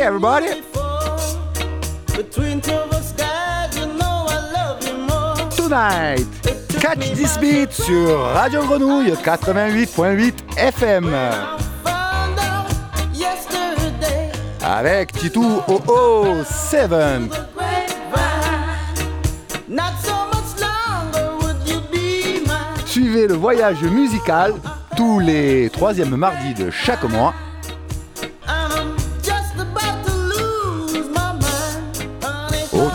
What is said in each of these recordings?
Hi everybody. Tonight, catch this beat sur Radio Grenouille 88.8 FM. Avec Titou OO 7. Suivez le voyage musical tous les troisièmes mardis de chaque mois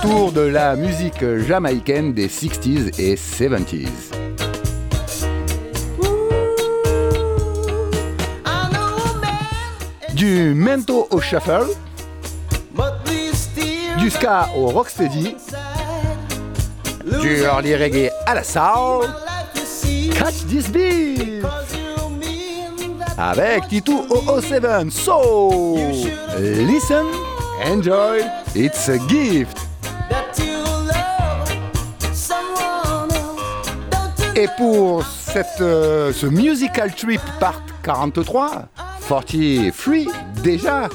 de la musique jamaïcaine des 60s et 70s. Du mento au shuffle, du ska au rocksteady, du early reggae à la soul. Catch this beat! Avec Titou 007. So, listen, enjoy, it's a gift. Et pour cette, euh, ce musical trip part 43, 43 déjà,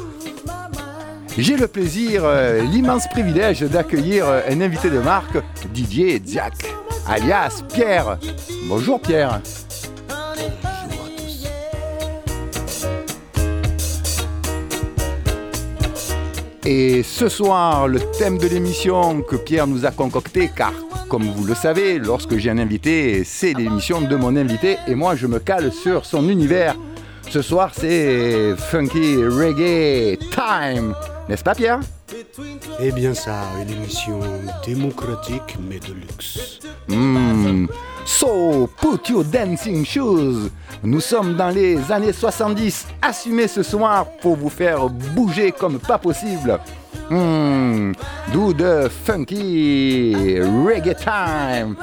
j'ai le plaisir, euh, l'immense privilège d'accueillir euh, un invité de marque, Didier Diac, alias Pierre. Bonjour Pierre. Et ce soir, le thème de l'émission que Pierre nous a concocté, car comme vous le savez, lorsque j'ai un invité, c'est l'émission de mon invité et moi je me cale sur son univers. Ce soir, c'est Funky Reggae Time, n'est-ce pas Pierre? Eh bien ça, une émission démocratique mais de luxe. Hmm. So, put your dancing shoes. Nous sommes dans les années 70. Assumez ce soir pour vous faire bouger comme pas possible. Hmm. Do the funky reggae time.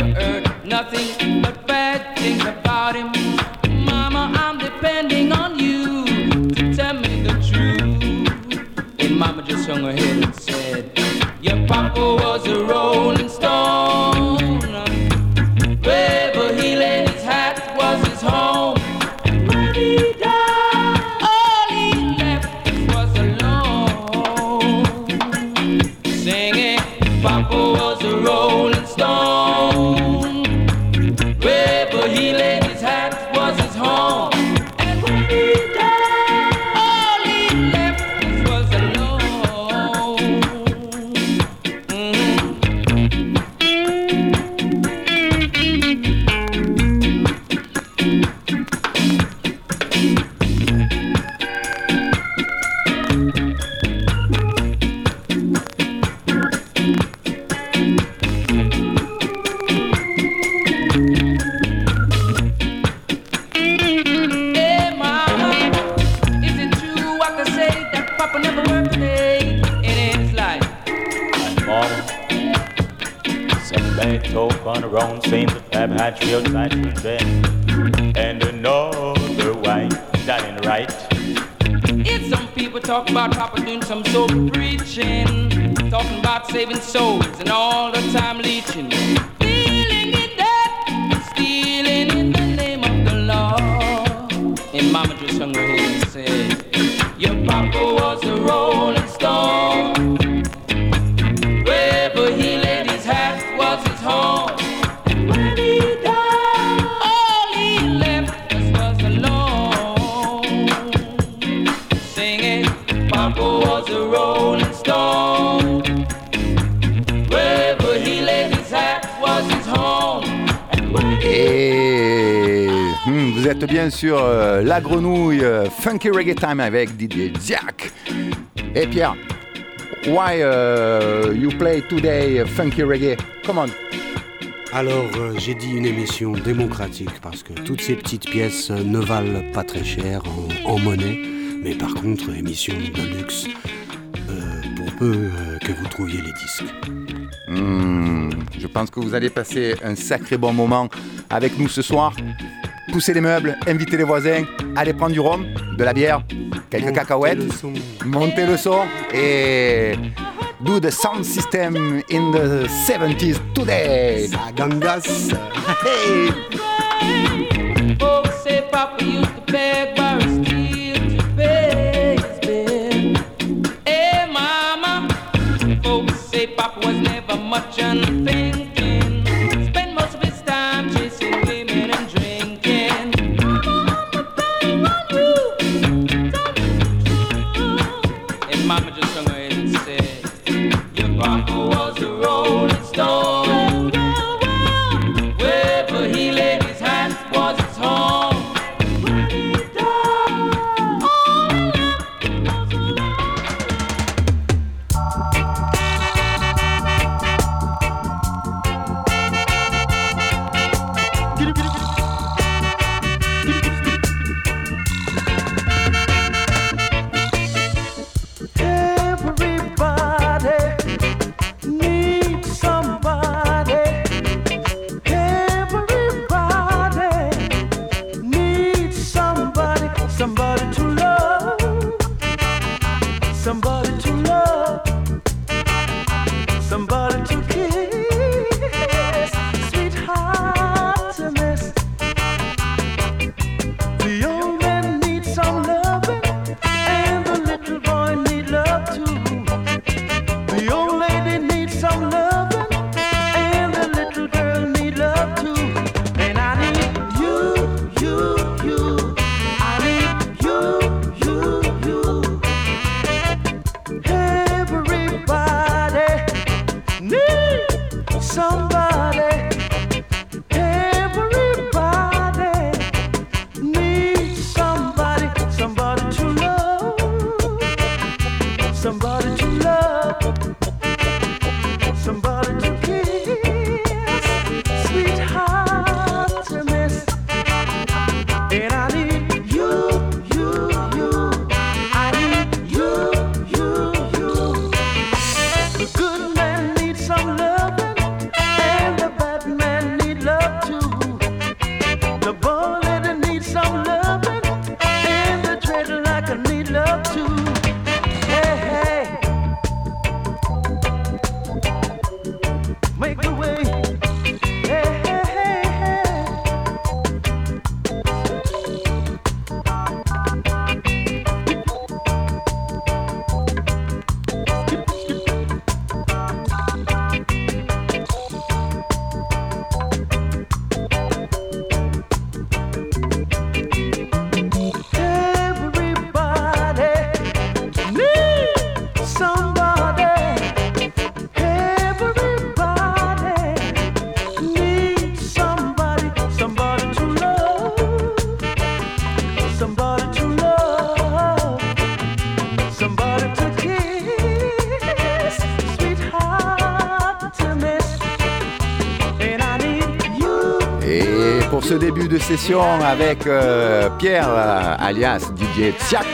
heard nothing but bad things about him. Mama, I'm depending on you to tell me the truth. And Mama just hung her head and said, Your papa was a rolling stone. Bien sûr euh, la grenouille euh, Funky Reggae Time avec DJ Jack. Et Pierre, why uh, you play today Funky Reggae? Come on. Alors, euh, j'ai dit une émission démocratique parce que toutes ces petites pièces ne valent pas très cher en, monnaie, mais par contre, émission de luxe pour peu que vous trouviez les disques. Hmm, je pense que vous allez passer un sacré bon moment avec nous ce soir pousser les meubles, inviter les voisins, aller prendre du rhum, de la bière, quelques cacahuètes, monter le son et do the sound system in the 70s today. Gangas. Hey. ocean session avec euh, Pierre, euh, alias DJ Tsiak.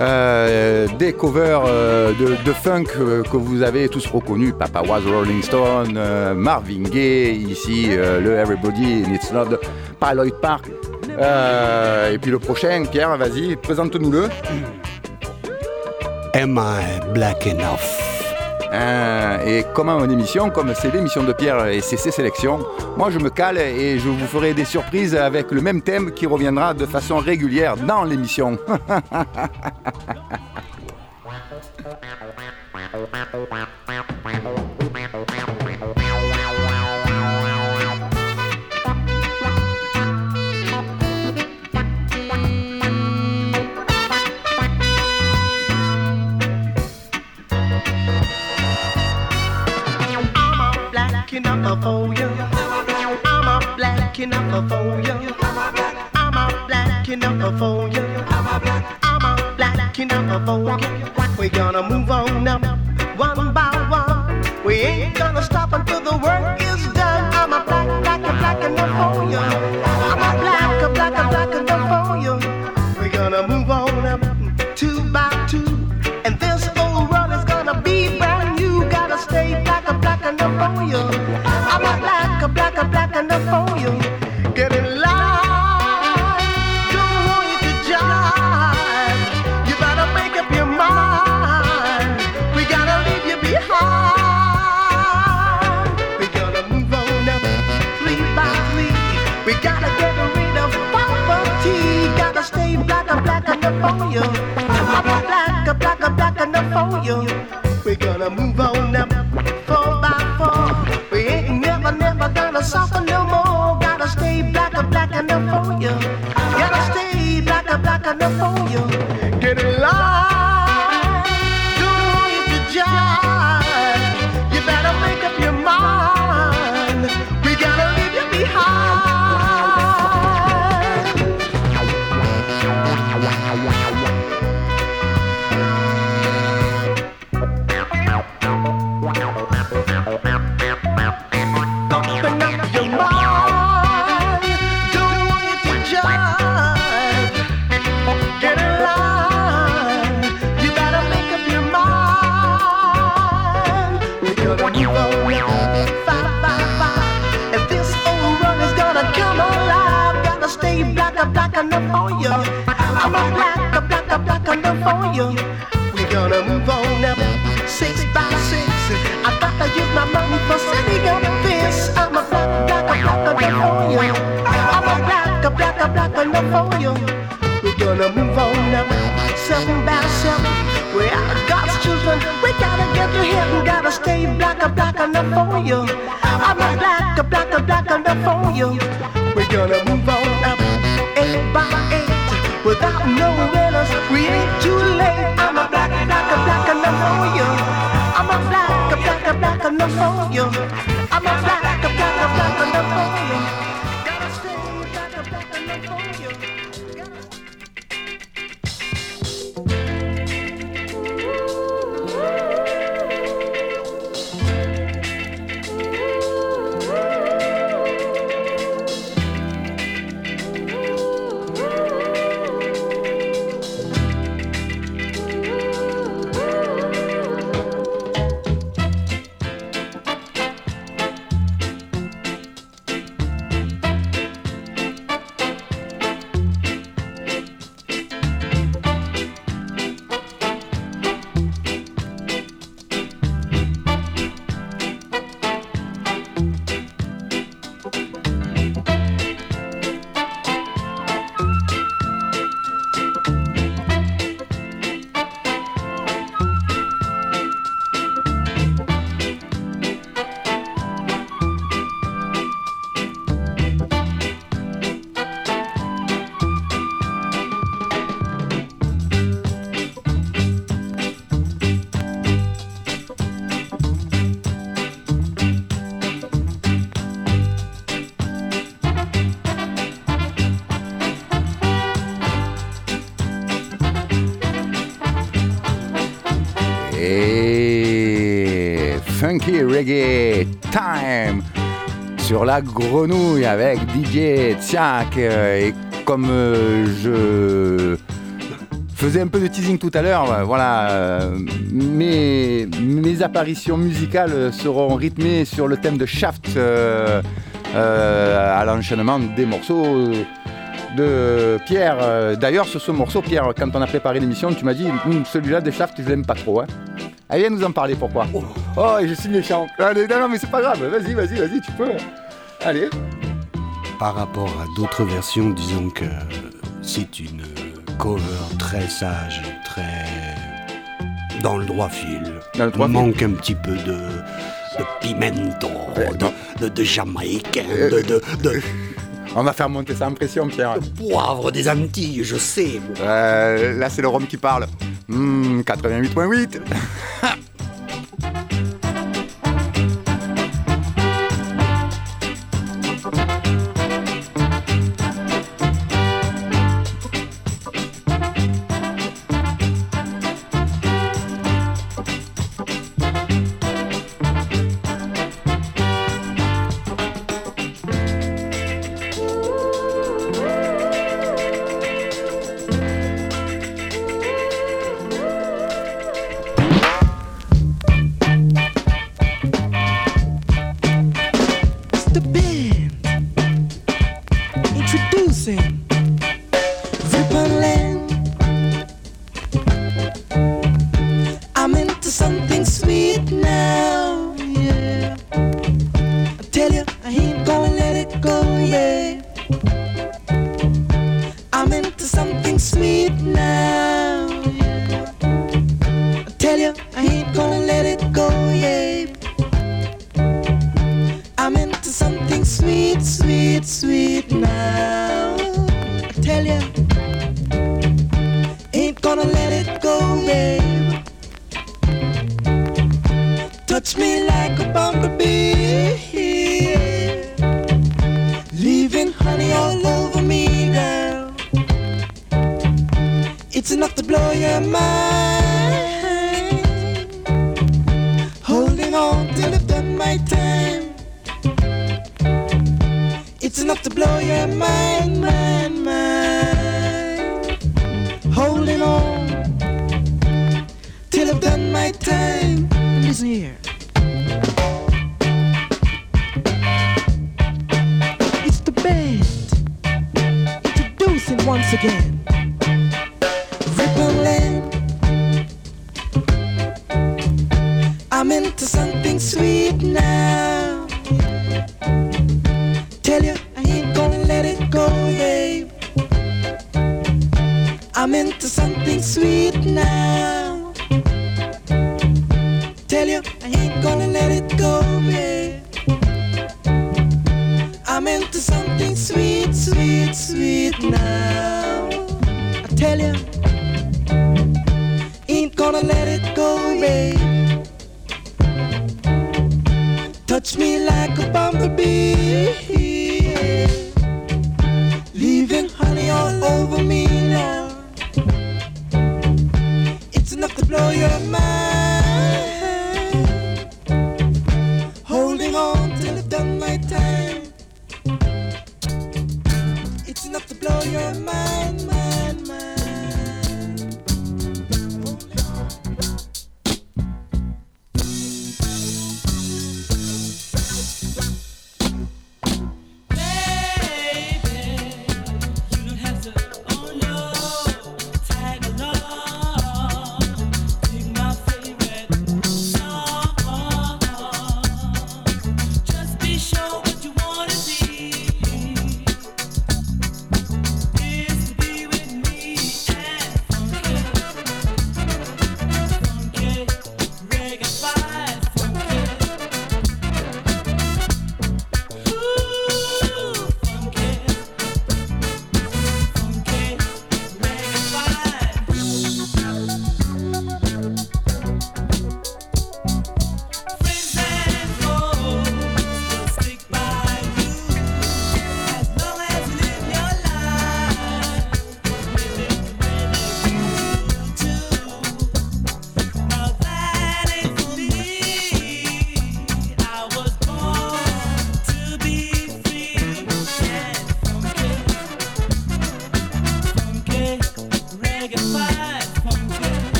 Euh, des covers de, funk que vous avez tous reconnus, Papa Was Rolling Stone, Marvin Gaye, ici le Everybody Needs Not, Pilot Park. et puis le prochain, Pierre, vas-y, présente-nous-le. Am I black enough? Euh, et comme une émission, comme c'est l'émission de Pierre et c'est ses sélections, moi je me cale et je vous ferai des surprises avec le même thème qui reviendra de façon régulière dans l'émission. you. I'm a black enough for you. I'm a black enough for you. I'm a black enough for you. We're gonna move on up one by one. We ain't for you. I'm a black, black, black enough for you. Get in line. Don't want you to jive. You better make up your mind. We gotta leave you behind. We gotta move on up three by three. We gotta get rid of poverty. Gotta stay black and black enough for you. I'm a black, black, black enough for you. We're gonna move on up six by six. I gotta use my money for setting up this. I'm a black, black, black enough for you. I'm a black, black, black enough for you. We're gonna move on up seven by seven. We are God's children. We gotta get to heaven. Gotta stay black, black enough for you. I'm a black, black, black enough for you. We're gonna move on up eight by eight without no winners. We ain't too late. I'm a black, black, black enough for you. I'm a black, black, black enough for you. I'm a black Reggae Time sur la grenouille avec DJ Tchak. Et comme euh, je faisais un peu de teasing tout à l'heure, euh, voilà, euh, mes, apparitions musicales seront rythmées sur le thème de Shaft euh, euh, à l'enchaînement des morceaux de Pierre. Euh, D'ailleurs, sur ce morceau, Pierre, quand on a préparé l'émission, tu m'as dit Hum, celui-là des Shaft, je l'aime pas trop. Hein. Allez, viens nous en parler, pourquoi Oh, et je suis méchant. Allez, non, non, mais c'est pas grave. Vas-y, vas-y, vas-y, tu peux. Allez. Par rapport à d'autres versions, disons que c'est une cover très sage, très dans le droit fil. Dans le droit fil. manque un petit peu de, de pimento, Ouais, de, de, de jamaïcain, Euh, de, de, de On va faire monter ça en pression, Pierre. poivre des Antilles, je sais. Euh, là, c'est le rhum qui parle. Hmm, 88.8. touch me like a bumblebee, leaving honey all over me now. It's enough to blow your mind. Holding on till I've done my time. It's enough to blow your mind.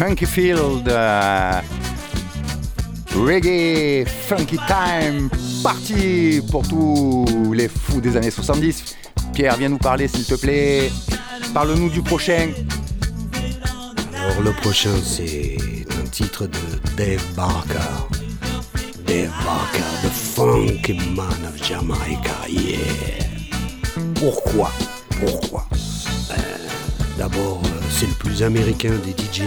Funky Field. Euh, reggae, Funky Time, parti pour tous les fous des années 70. Pierre, viens nous parler s'il te plaît. Parle-nous du prochain. Alors le prochain c'est un titre de Dave Barker. Dave Barker, the funky man of Jamaica, yeah. Pourquoi? Pourquoi? D'abord, euh, c'est le plus américain des DJ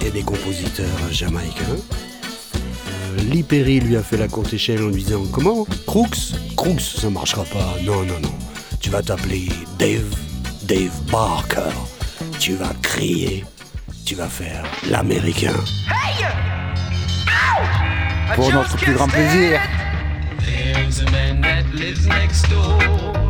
et des compositeurs jamaïcains. Euh, Lee Perry lui a fait la courte échelle en lui disant Comment Crooks? Crooks, ça marchera pas. Non, non, non. Tu vas t'appeler Dave, Dave Barker. Tu vas crier. Tu vas faire l'américain. Pour notre plus grand plaisir. There's a man that lives next door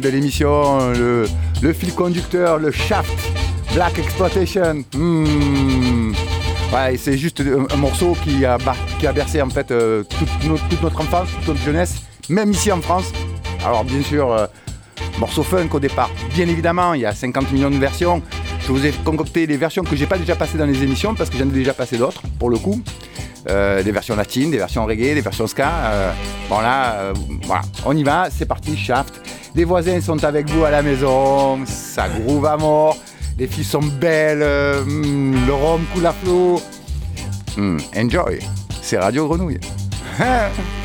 de l'émission, le, fil conducteur, le shaft, Black Exploitation. Hmm. Ouais, c'est juste un morceau qui a, qui a bercé en fait euh, toute, notre, toute, notre, enfance, toute notre jeunesse, même ici en France. Alors bien sûr, euh, morceau funk au départ, bien évidemment, il y a 50 millions de versions. Je vous ai concocté les versions que j'ai pas déjà passées dans les émissions parce que j'en ai déjà passé d'autres pour le coup. Euh, des versions latines, des versions reggae, des versions ska. bon là, voilà, on y va, c'est parti, Shaft. Des voisins sont avec vous à la maison, ça groove à mort, les filles sont belles, euh, le rhum coule à flot. Hmm, enjoy, c'est Radio Grenouille.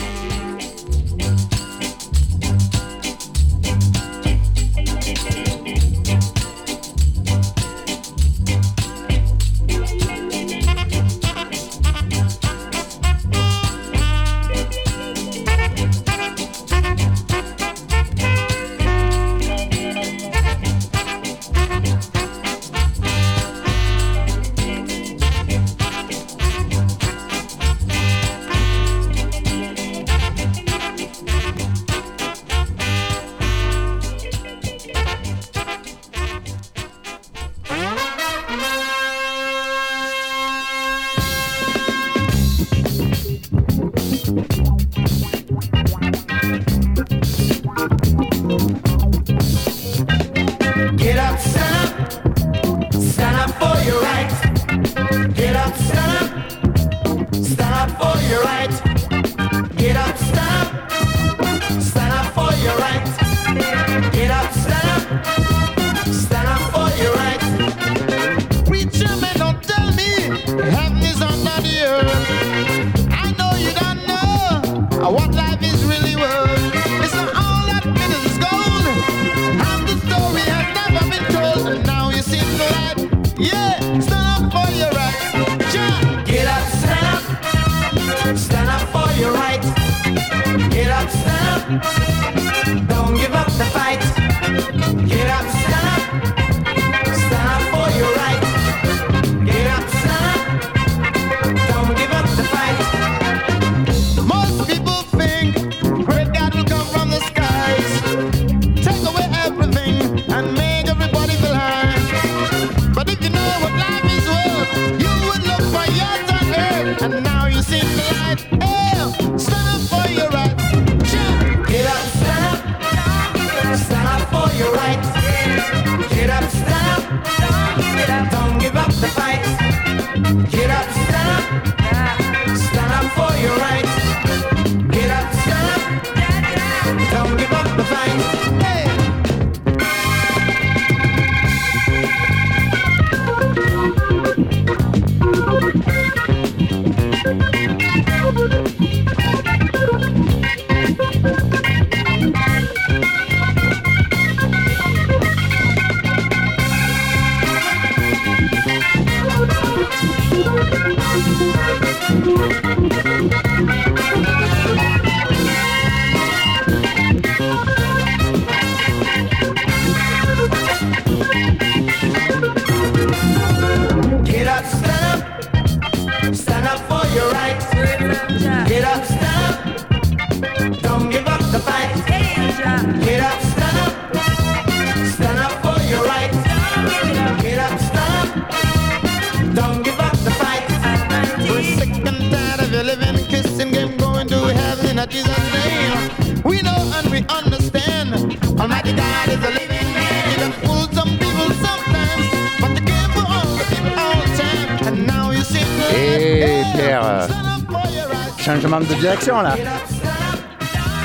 changement de direction là.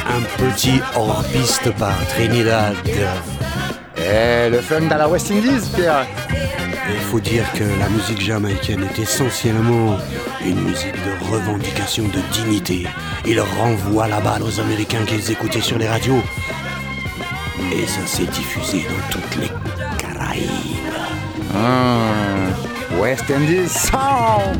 Un petit hors-piste par Trinidad. Eh, le funk dans la West Indies, Pierre. Il faut dire que la musique jamaïcaine est essentiellement une musique de revendication de dignité. Il renvoie la balle aux Américains qu'ils écoutaient sur les radios. Et ça s'est diffusé dans toutes les Caraïbes. Ah, West Indies Sound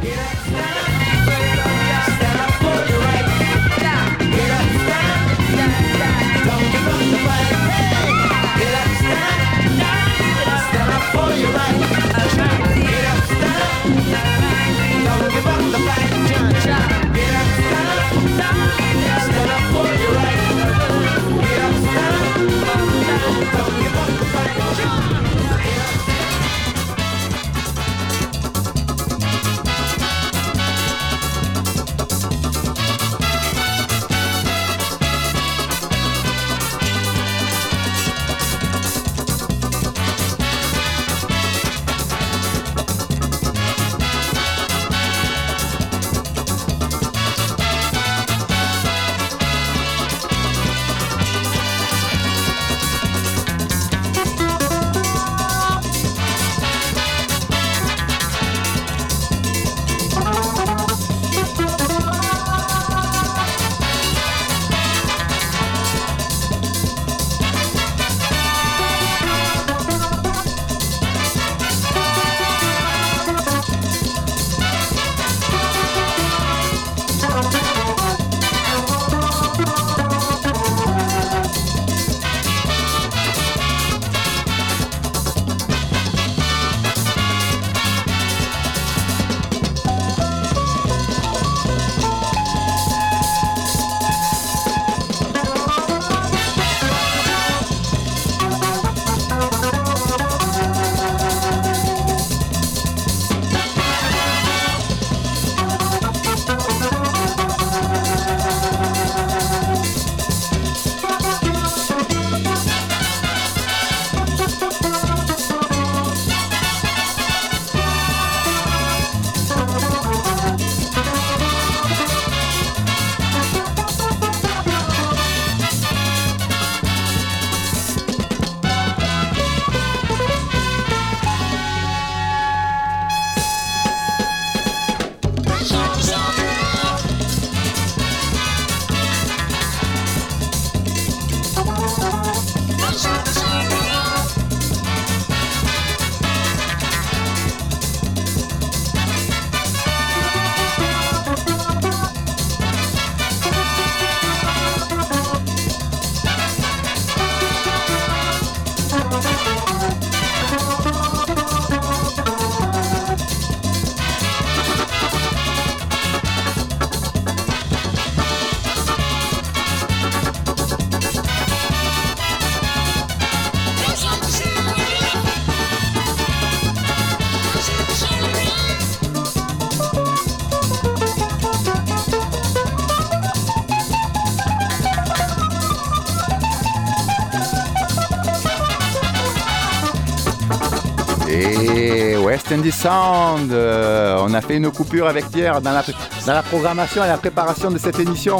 Euh, on a fait une coupure avec Pierre dans la, programmation et la préparation de cette émission.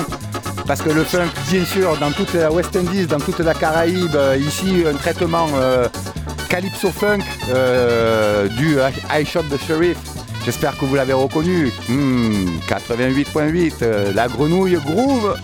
Parce que le funk, bien sûr, dans toute la West Indies, dans toute la Caraïbe, euh, ici, un traitement euh, calypso funk du High Shot de Sheriff. J'espère que vous l'avez reconnu. Hmm, 88.8, la grenouille groove.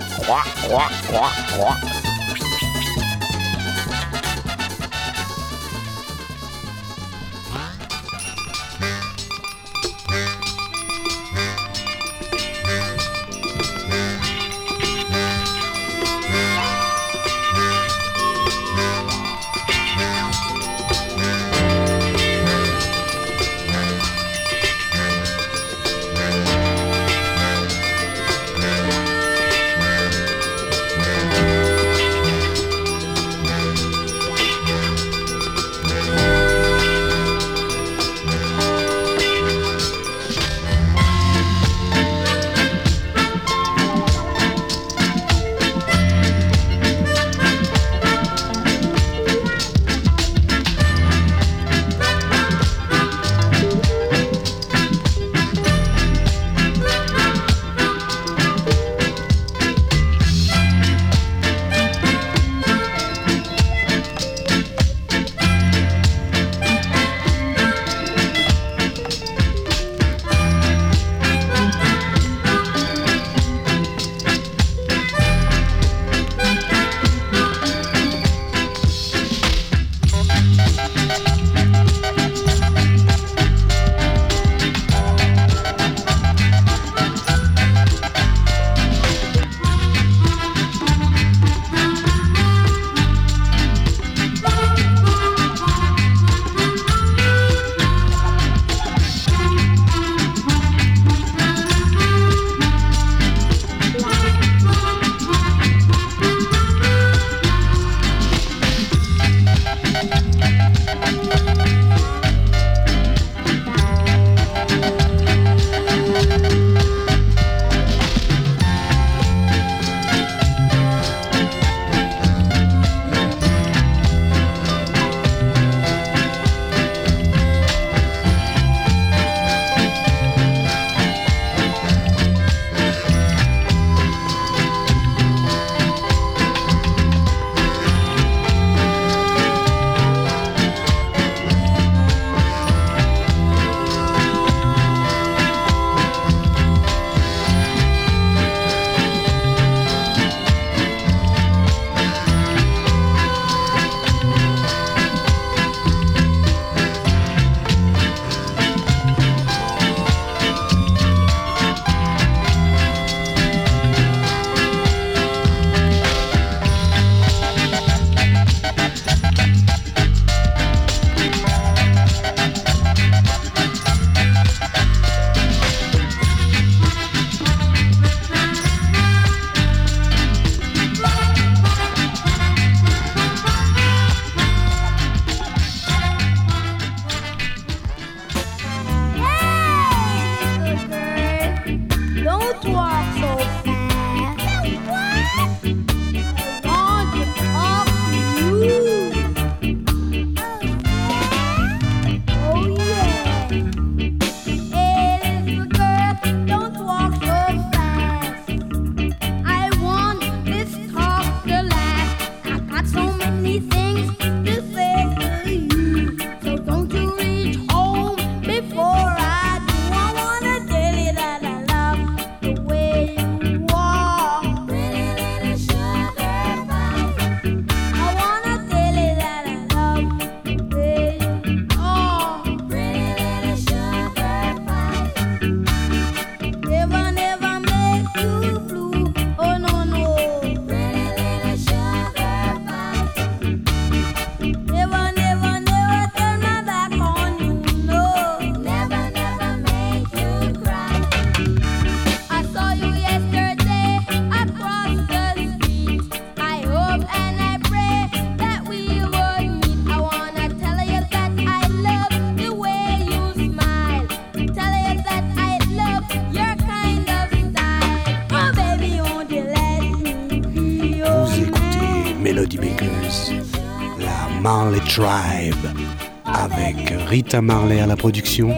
Martin Marley à la production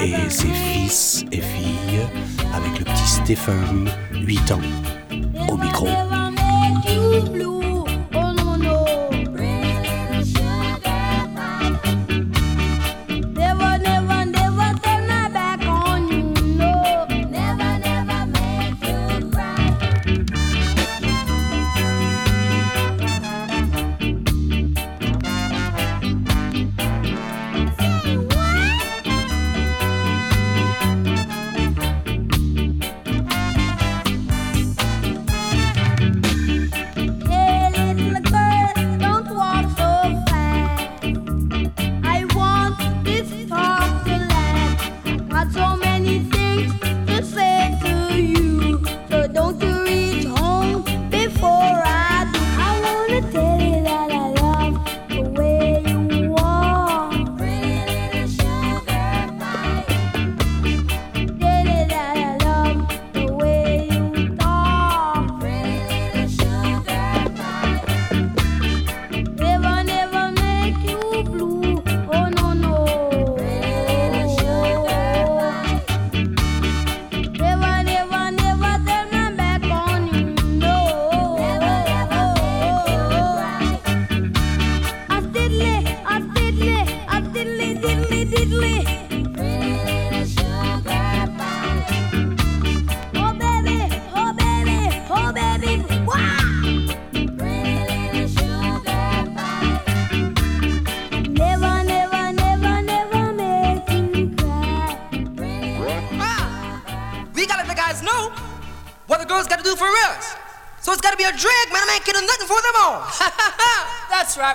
et ses fils et filles avec le petit Stéphane, 8 ans.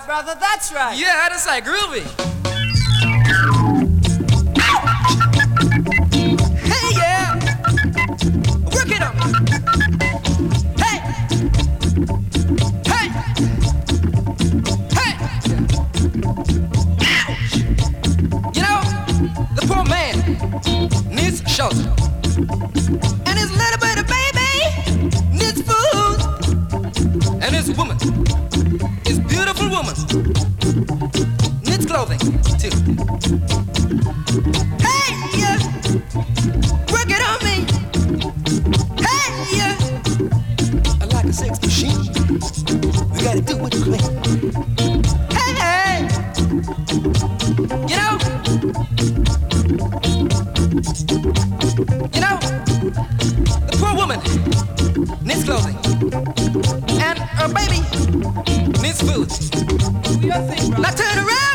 brother, that's right. Yeah, that's like groovy. machine. We gotta do what you make. Hey! You know? You know? The poor woman needs clothing. And her baby needs food. Now turn around!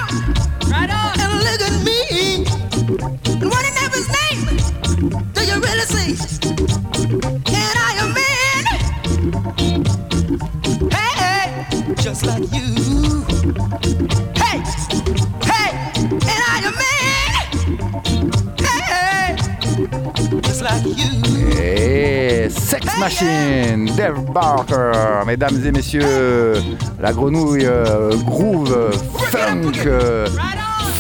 Et Sex Machine, Dave Barker, mesdames et messieurs, la grenouille euh, groove funk, euh,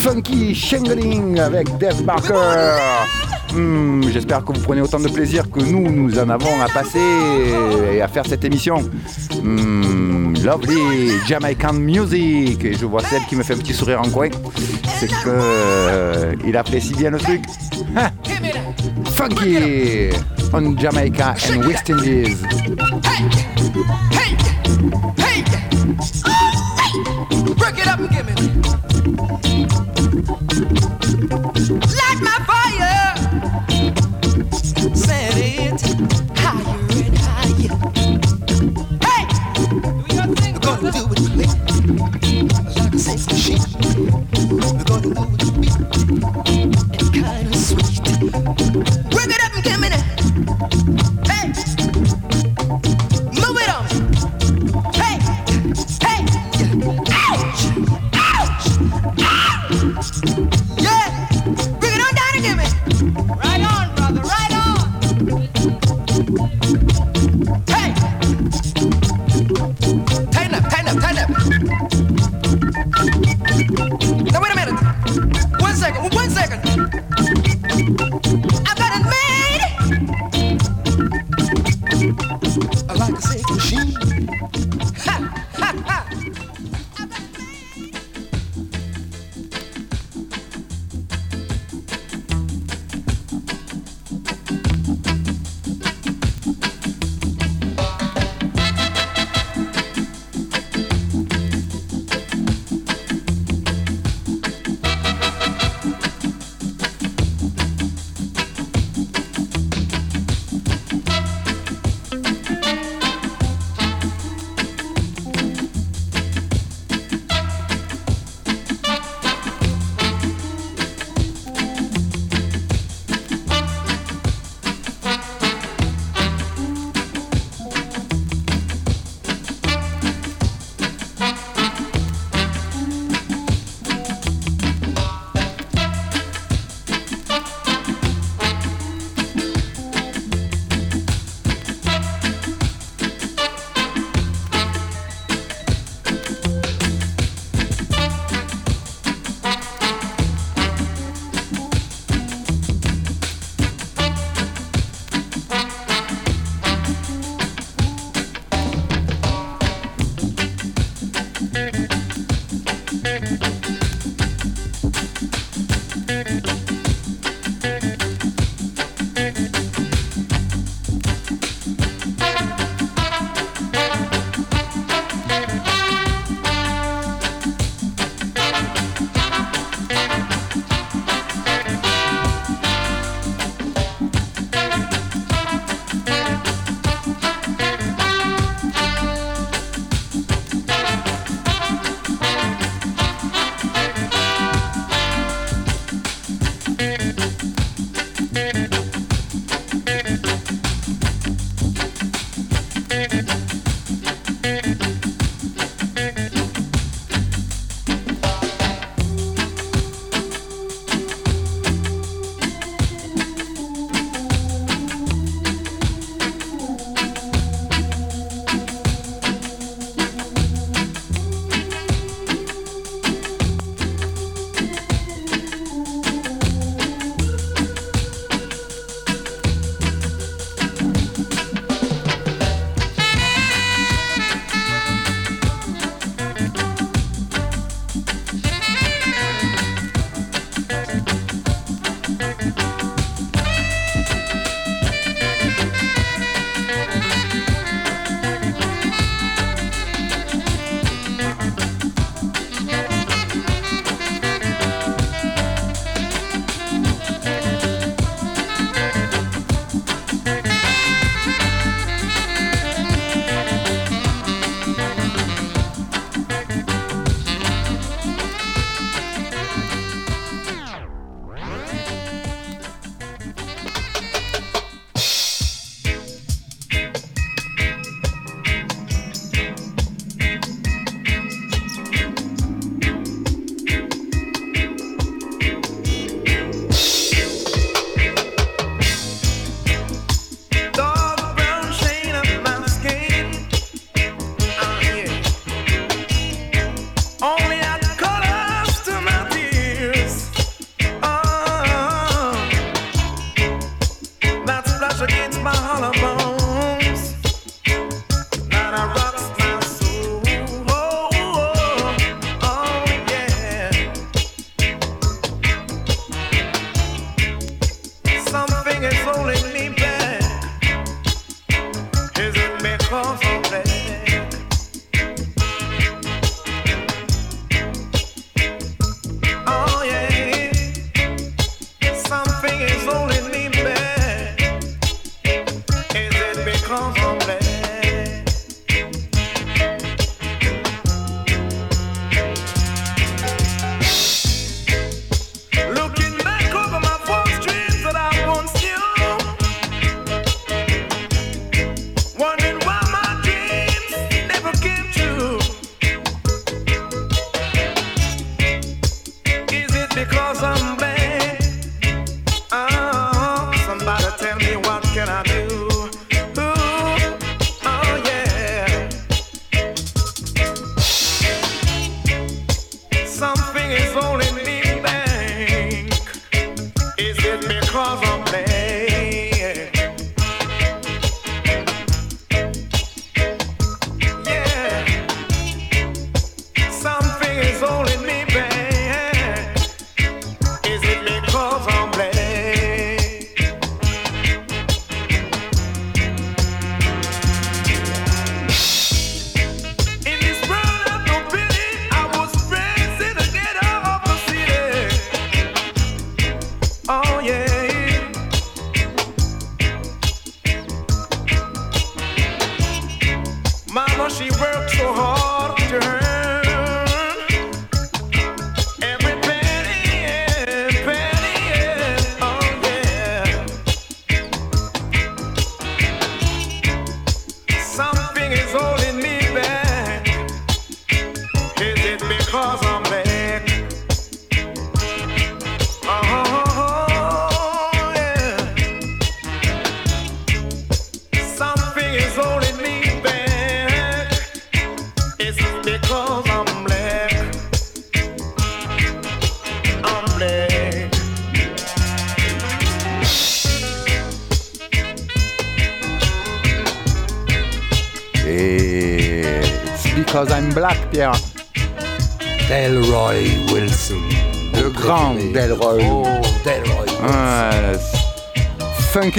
funky shingling avec Dave Barker. Hmm, j'espère que vous prenez autant de plaisir que nous, nous en avons à passer et à faire cette émission. Hmm, lovely Jamaican music. Et je vois celle qui me fait un petit sourire en coin. C'est que euh, il apprécie bien le truc. Hein? Funky on Jamaica and West Indies. Hey, hey, hey, oh, hey. Break it up.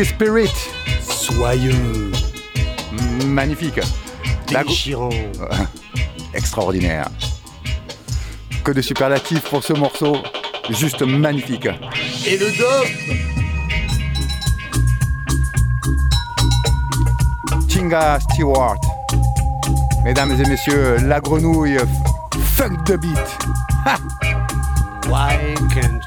Spirit. Soyeux. Magnifique. Déchirant. Extraordinaire. Que de superlatifs pour ce morceau. Juste magnifique. Et le dos Chinga Stewart. Mesdames et messieurs, la grenouille. funk the beat. Why can't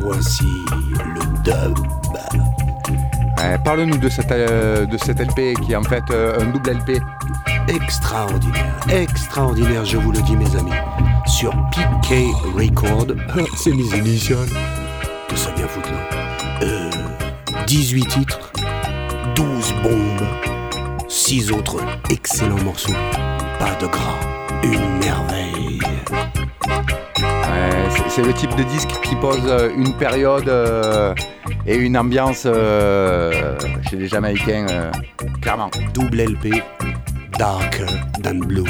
Voici le dub. Eh, parle-nous de, cette, euh, cet LP qui est en fait euh, un double LP. Extraordinaire, extraordinaire, je vous le dis mes amis. Sur PK Record, euh, c'est mes initiales. Ça bien. Euh, 18 titres, 12 bombes, 6 autres excellents morceaux. Pas de gras, une merveille. C'est- le type de disque qui pose euh, une période euh, et une ambiance euh, chez les Jamaïcains, euh, clairement. Double LP, Darker Than Blue.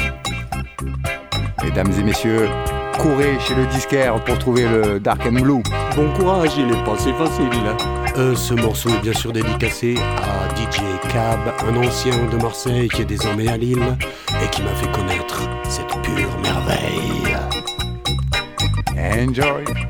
Mesdames et messieurs, courez chez le disquaire pour trouver le Dark and Blue. Bon courage, il est pas si facile. Euh, ce morceau est bien sûr dédicacé à DJ Cab, un ancien de Marseille qui est désormais à Lille et qui m'a fait connaître Enjoy.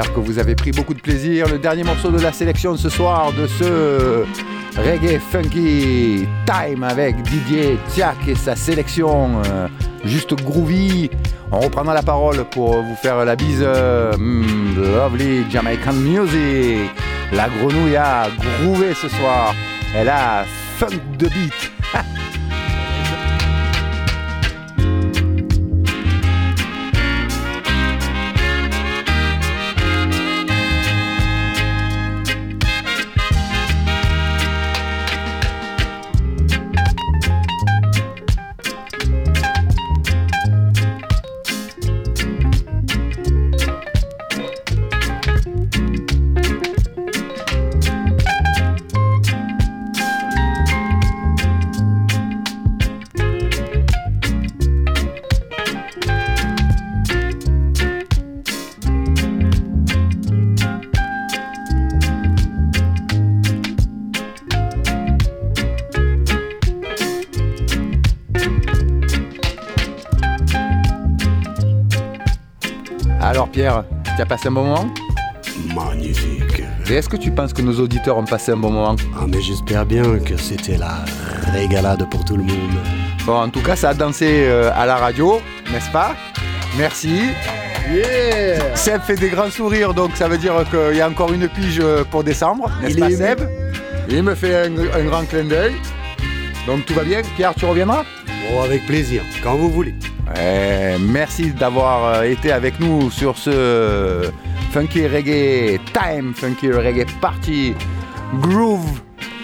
J'espère que vous avez pris beaucoup de plaisir. Le dernier morceau de la sélection de ce soir de ce reggae funky time avec Didier Tiak et sa sélection euh, juste groovy. On reprendra la parole pour vous faire la bise. euh, mm, lovely Jamaican music. La grenouille a groové ce soir. Elle a funk de beat. Passé un bon moment Magnifique. Et est-ce que tu penses que nos auditeurs ont passé un bon moment Ah, mais j'espère bien que c'était la régalade pour tout le monde. Bon, en tout cas, ça a dansé euh, à la radio, n'est-ce pas? Merci. Yeah Seb fait des grands sourires, donc ça veut dire qu'il y a encore une pige euh, pour décembre, n'est-ce Il pas Seb? Il me fait un, un grand clin d'œil. Donc tout va bien? Pierre, tu reviendras? Bon, avec plaisir, quand vous voulez. Ouais, Merci d'avoir euh, été avec nous sur ce Funky Reggae Time, Funky Reggae Party, Groove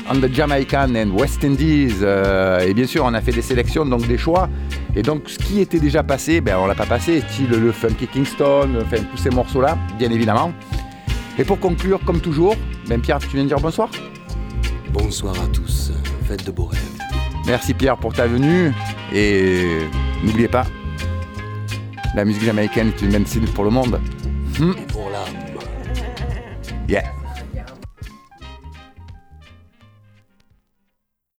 on the Jamaican and West Indies. Euh, et bien sûr, on a fait des sélections, donc des choix. Et donc, ce qui était déjà passé, ben, on l'a pas passé, style le Funky Kingston, enfin tous ces morceaux-là, bien évidemment. Et pour conclure, comme toujours, ben Pierre, tu viens de dire bonsoir Bonsoir à tous, faites de beaux rêves. Merci Pierre pour ta venue et n'oubliez pas, la musique jamaïcaine est une médecine pour le monde. Et pour l'âme. Yeah.